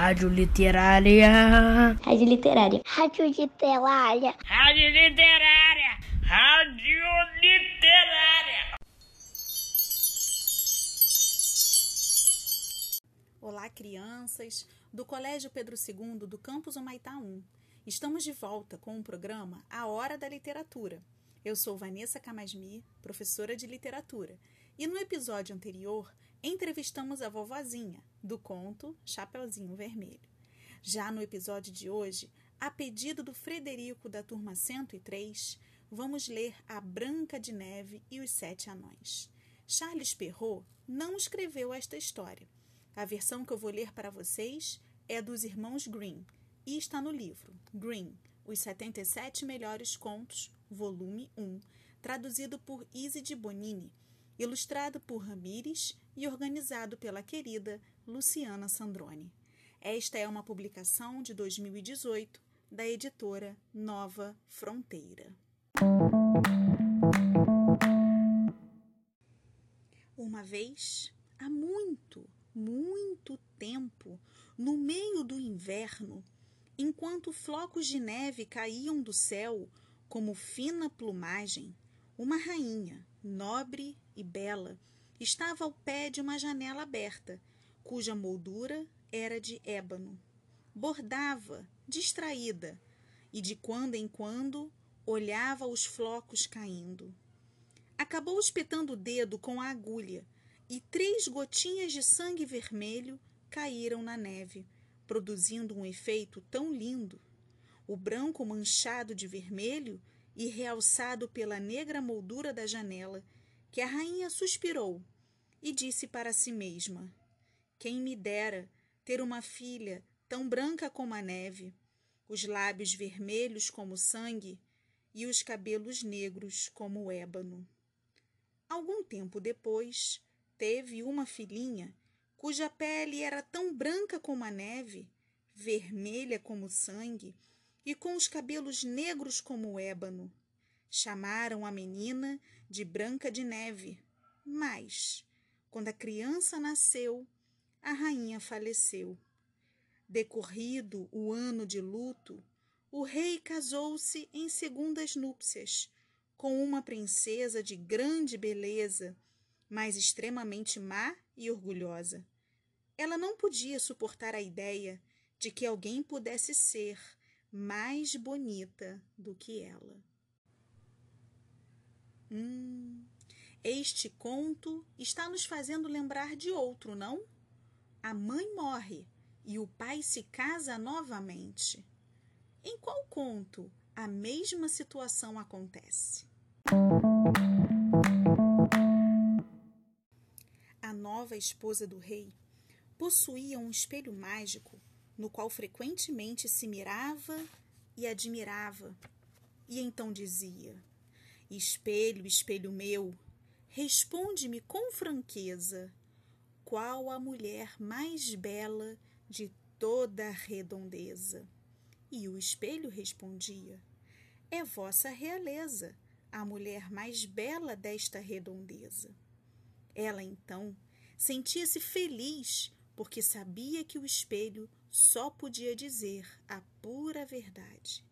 Rádio Literária. Rádio Literária. Rádio Literária. Rádio Literária. Rádio Literária. Olá, crianças do Colégio Pedro II do Campus Humaitá 1. Estamos de volta com o programa A Hora da Literatura. Eu sou Vanessa Camasmi, professora de literatura, e no episódio anterior entrevistamos a vovozinha do conto Chapeuzinho Vermelho. Já no episódio de hoje, a pedido do Frederico da turma 103, vamos ler A Branca de Neve e os Sete Anões. Charles Perrault não escreveu esta história. A versão que eu vou ler para vocês é dos irmãos Green e está no livro Green, Os 77 Melhores Contos, volume 1, traduzido por Isidie Bonini, ilustrado por Ramires e organizado pela querida Luciana Sandrone. Esta é uma publicação de 2018 da editora Nova Fronteira. Uma vez, há muito, muito tempo, no meio do inverno, enquanto flocos de neve caíam do céu como fina plumagem, uma rainha, nobre e bela, estava ao pé de uma janela aberta, cuja moldura era de ébano. Bordava, distraída, e de quando em quando olhava os flocos caindo. Acabou espetando o dedo com a agulha e três gotinhas de sangue vermelho caíram na neve, produzindo um efeito tão lindo. O branco manchado de vermelho e realçado pela negra moldura da janela, que a rainha suspirou e disse para si mesma: Quem me dera ter uma filha tão branca como a neve, os lábios vermelhos como sangue e os cabelos negros como o ébano. Algum tempo depois, teve uma filhinha cuja pele era tão branca como a neve, vermelha como sangue e com os cabelos negros como o ébano. Chamaram a menina de Branca de Neve, mas, quando a criança nasceu, a rainha faleceu. Decorrido o ano de luto, o rei casou-se em segundas núpcias com uma princesa de grande beleza, mas extremamente má e orgulhosa. Ela não podia suportar a ideia de que alguém pudesse ser mais bonita do que ela. Hum, este conto está nos fazendo lembrar de outro, não? A mãe morre e o pai se casa novamente. Em qual conto a mesma situação acontece? A nova esposa do rei possuía um espelho mágico no qual frequentemente se mirava e admirava, e então dizia: Espelho, espelho meu, responde-me com franqueza: qual a mulher mais bela de toda a redondeza? E o espelho respondia: É vossa realeza a mulher mais bela desta redondeza. Ela então sentia-se feliz porque sabia que o espelho só podia dizer a pura verdade.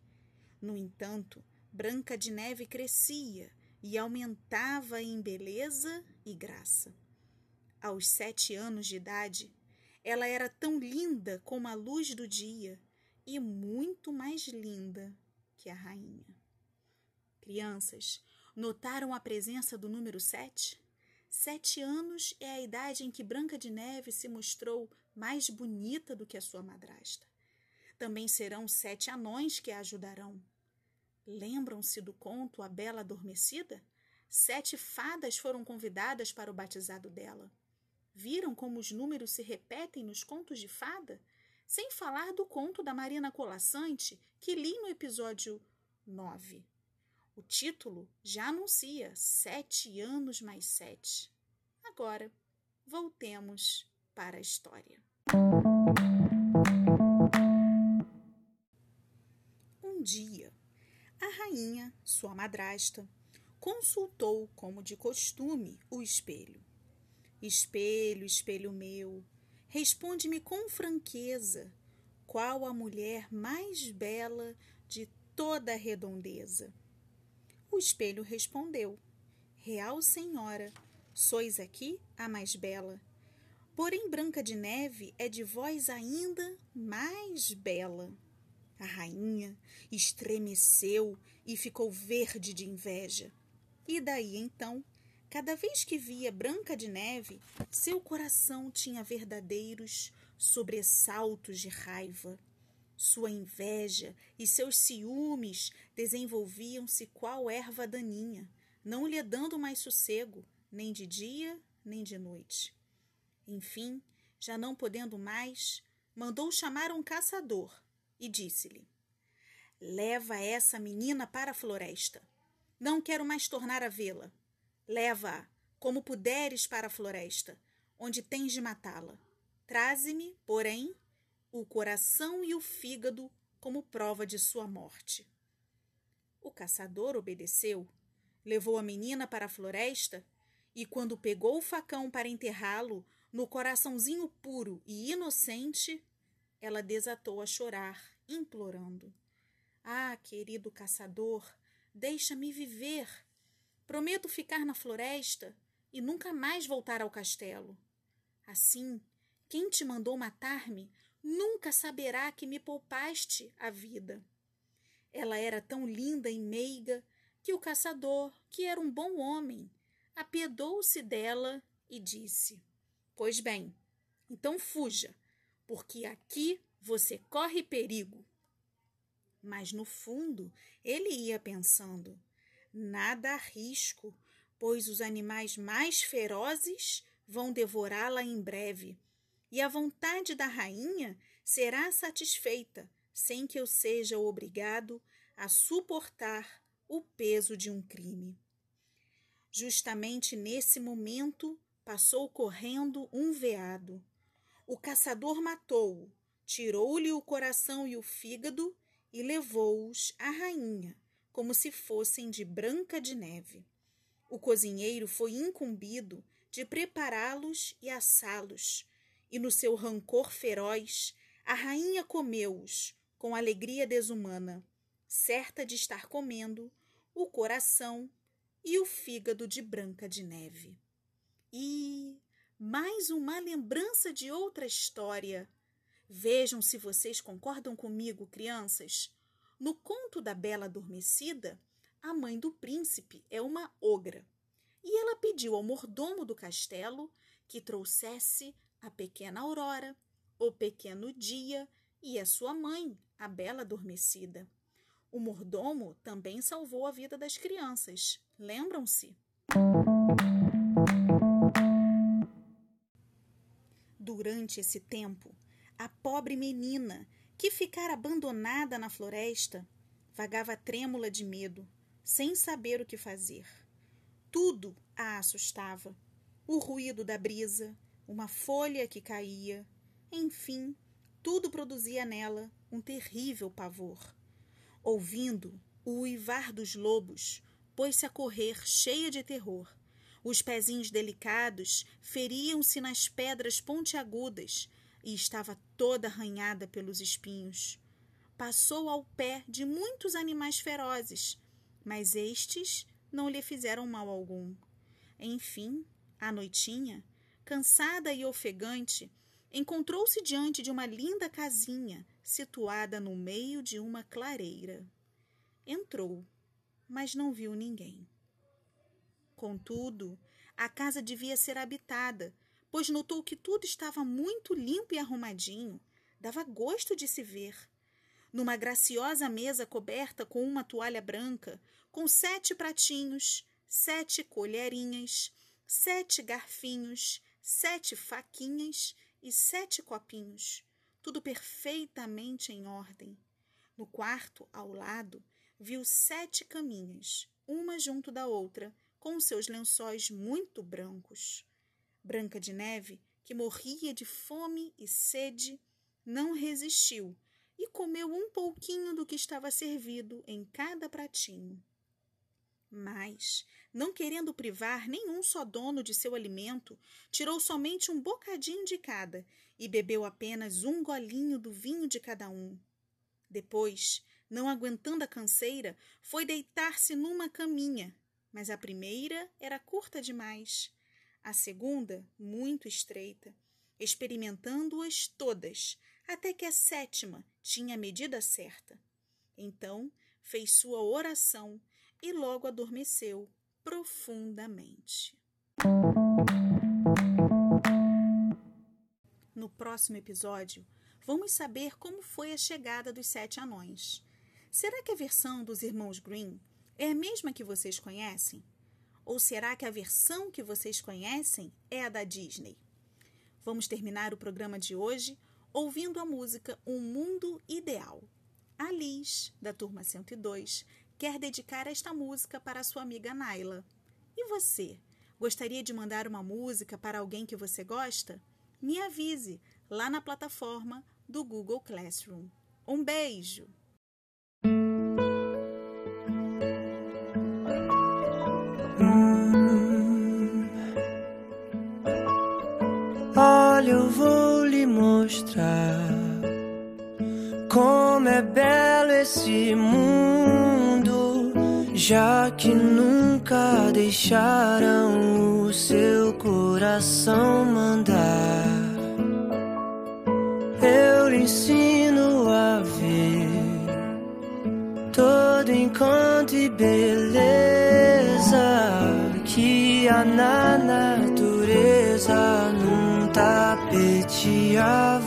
No entanto, Branca de Neve crescia e aumentava em beleza e graça. Aos sete anos de idade, ela era tão linda como a luz do dia e muito mais linda que a rainha. Crianças, notaram a presença do número sete? Sete anos é a idade em que Branca de Neve se mostrou mais bonita do que a sua madrasta. Também serão sete anões que a ajudarão. Lembram-se do conto A Bela Adormecida? Sete fadas foram convidadas para o batizado dela. Viram como os números se repetem nos contos de fada? Sem falar do conto da Marina Colassante, que li no episódio 9. O título já anuncia sete anos mais sete. Agora, voltemos para a história. Um dia, rainha, sua madrasta, consultou, como de costume, o espelho. Espelho, espelho meu, responde-me com franqueza qual a mulher mais bela de toda a redondeza. O espelho respondeu: Real senhora, sois aqui a mais bela. Porém, Branca de Neve é de vós ainda mais bela. A rainha estremeceu e ficou verde de inveja. E daí então, cada vez que via Branca de Neve, seu coração tinha verdadeiros sobressaltos de raiva. Sua inveja e seus ciúmes desenvolviam-se qual erva daninha, não lhe dando mais sossego, nem de dia nem de noite. Enfim, já não podendo mais, mandou chamar um caçador e disse-lhe: Leva essa menina para a floresta. Não quero mais tornar a vê-la. Leva-a, como puderes, para a floresta, onde tens de matá-la. Traze-me, porém, o coração e o fígado como prova de sua morte. O caçador obedeceu, levou a menina para a floresta e, quando pegou o facão para enterrá-lo no coraçãozinho puro e inocente, ela desatou a chorar, implorando: Ah, querido caçador, deixa-me viver. Prometo ficar na floresta e nunca mais voltar ao castelo. Assim, quem te mandou matar-me nunca saberá que me poupaste a vida. Ela era tão linda e meiga que o caçador, que era um bom homem, apiedou-se dela e disse: Pois bem, então fuja, porque aqui você corre perigo. Mas no fundo ele ia pensando: nada arrisco, pois os animais mais ferozes vão devorá-la em breve e a vontade da rainha será satisfeita sem que eu seja obrigado a suportar o peso de um crime. Justamente nesse momento passou correndo um veado. O caçador matou-o, tirou-lhe o coração e o fígado e levou-os à rainha, como se fossem de branca de neve. O cozinheiro foi incumbido de prepará-los e assá-los, e no seu rancor feroz, a rainha comeu-os com alegria desumana, certa de estar comendo o coração e o fígado de Branca de Neve. E mais uma lembrança de outra história. Vejam se vocês concordam comigo, crianças. No conto da Bela Adormecida, a mãe do príncipe é uma ogra. E ela pediu ao mordomo do castelo que trouxesse a pequena Aurora, o pequeno Dia e a sua mãe, a Bela Adormecida. O mordomo também salvou a vida das crianças. Lembram-se? Durante esse tempo, a pobre menina, que ficara abandonada na floresta, vagava trêmula de medo, sem saber o que fazer. Tudo a assustava: o ruído da brisa, uma folha que caía, enfim, tudo produzia nela um terrível pavor. Ouvindo o uivar dos lobos, pôs-se a correr cheia de terror. Os pezinhos delicados feriam-se nas pedras pontiagudas e estava toda arranhada pelos espinhos. Passou ao pé de muitos animais ferozes, mas estes não lhe fizeram mal algum. Enfim, à noitinha, cansada e ofegante, encontrou-se diante de uma linda casinha situada no meio de uma clareira. Entrou, mas não viu ninguém. Contudo, a casa devia ser habitada, pois notou que tudo estava muito limpo e arrumadinho, dava gosto de se ver. Numa graciosa mesa coberta com uma toalha branca, com sete pratinhos, sete colherinhas, sete garfinhos, sete faquinhas e sete copinhos, tudo perfeitamente em ordem. No quarto, ao lado, viu sete caminhas, uma junto da outra, com seus lençóis muito brancos. Branca de Neve, que morria de fome e sede, não resistiu e comeu um pouquinho do que estava servido em cada pratinho. Mas, não querendo privar nenhum só dono de seu alimento, tirou somente um bocadinho de cada e bebeu apenas um golinho do vinho de cada um. Depois, não aguentando a canseira, foi deitar-se numa caminha, mas a primeira era curta demais, a segunda muito estreita, experimentando-as todas, até que a sétima tinha a medida certa. Então fez sua oração e logo adormeceu profundamente. No próximo episódio, vamos saber como foi a chegada dos sete anões. Será que a versão dos irmãos Green é a mesma que vocês conhecem? Ou será que a versão que vocês conhecem é a da Disney? Vamos terminar o programa de hoje ouvindo a música Um Mundo Ideal. A Liz, da turma 102, quer dedicar esta música para sua amiga Naila. E você? Gostaria de mandar uma música para alguém que você gosta? Me avise lá na plataforma do Google Classroom. Um beijo! Mostrar como é belo esse mundo, já que nunca deixaram o seu coração mandar. Eu lhe ensino a ver todo encanto e beleza que há na natureza num tapete a